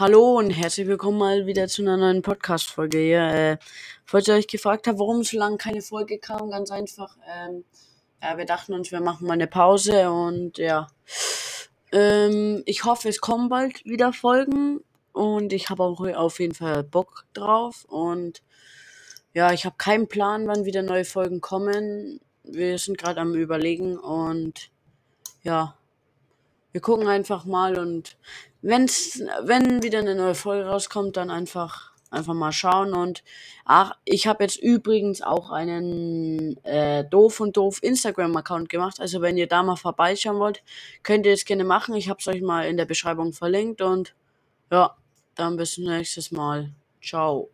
Hallo und herzlich willkommen mal wieder zu einer neuen Podcast-Folge. Ja, äh, falls ihr euch gefragt habt, warum so lange keine Folge kam, ganz einfach. Ähm, ja, wir dachten uns, wir machen mal eine Pause und ja. Ähm, ich hoffe, es kommen bald wieder Folgen und ich habe auch auf jeden Fall Bock drauf und ja, ich habe keinen Plan, wann wieder neue Folgen kommen. Wir sind gerade am Überlegen und ja, wir gucken einfach mal und wenn's, wenn wieder eine neue Folge rauskommt, dann einfach einfach mal schauen und ach, ich habe jetzt übrigens auch einen äh, doof und doof Instagram Account gemacht. Also wenn ihr da mal vorbeischauen wollt, könnt ihr es gerne machen. Ich habe es euch mal in der Beschreibung verlinkt und ja, dann bis nächstes Mal. Ciao.